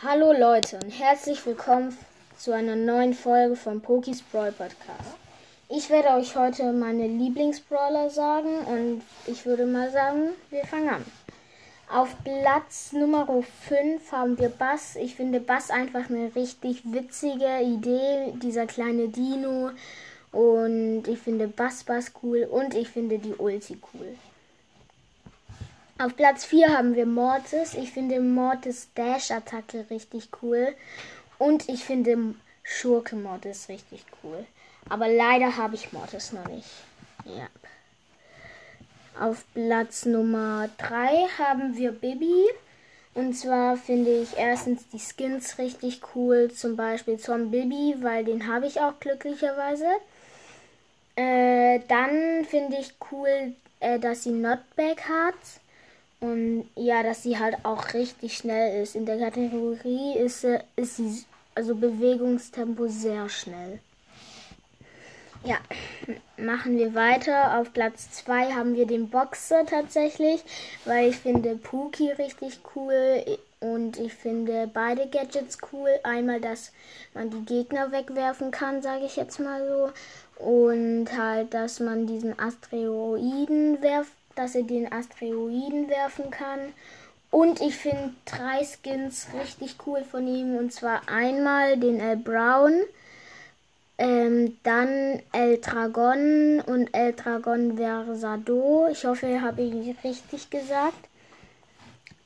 Hallo Leute und herzlich willkommen zu einer neuen Folge vom Pokis Brawl Podcast. Ich werde euch heute meine Lieblingsbrawler sagen und ich würde mal sagen, wir fangen an. Auf Platz Nummer 5 haben wir Bass. Ich finde Bass einfach eine richtig witzige Idee, dieser kleine Dino. Und ich finde Bass Bass cool und ich finde die Ulti cool. Auf Platz 4 haben wir Mortis. Ich finde Mortis Dash-Attacke richtig cool. Und ich finde Schurke Mortis richtig cool. Aber leider habe ich Mortis noch nicht. Ja. Auf Platz Nummer 3 haben wir Bibi. Und zwar finde ich erstens die Skins richtig cool. Zum Beispiel Zorn Bibi, weil den habe ich auch glücklicherweise. Äh, dann finde ich cool, äh, dass sie Notback hat. Und ja, dass sie halt auch richtig schnell ist. In der Kategorie ist, ist sie, also Bewegungstempo sehr schnell. Ja, machen wir weiter. Auf Platz 2 haben wir den Boxer tatsächlich, weil ich finde Pookie richtig cool und ich finde beide Gadgets cool. Einmal, dass man die Gegner wegwerfen kann, sage ich jetzt mal so. Und halt, dass man diesen Asteroiden werft dass er den Asteroiden werfen kann. Und ich finde drei Skins richtig cool von ihm. Und zwar einmal den El Brown, ähm, dann El Dragon und El Dragon Versado. Ich hoffe, habe ich richtig gesagt.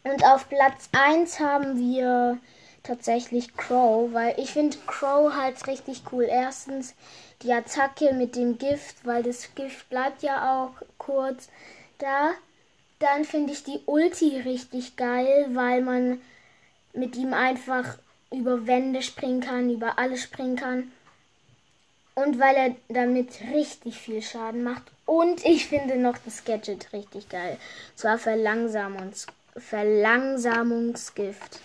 Und auf Platz 1 haben wir tatsächlich Crow, weil ich finde Crow halt richtig cool. Erstens die Attacke mit dem Gift, weil das Gift bleibt ja auch kurz da. Dann finde ich die Ulti richtig geil, weil man mit ihm einfach über Wände springen kann, über alles springen kann. Und weil er damit richtig viel Schaden macht. Und ich finde noch das Gadget richtig geil. Zwar Verlangsamungs Verlangsamungsgift.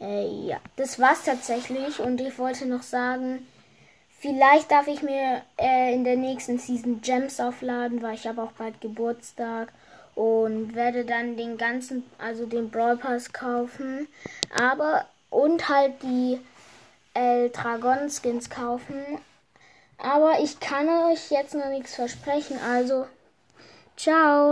Äh, ja, das war's tatsächlich. Und ich wollte noch sagen, Vielleicht darf ich mir äh, in der nächsten Season Gems aufladen, weil ich habe auch bald Geburtstag und werde dann den ganzen, also den Brawl Pass kaufen. Aber und halt die El Dragon Skins kaufen. Aber ich kann euch jetzt noch nichts versprechen, also ciao.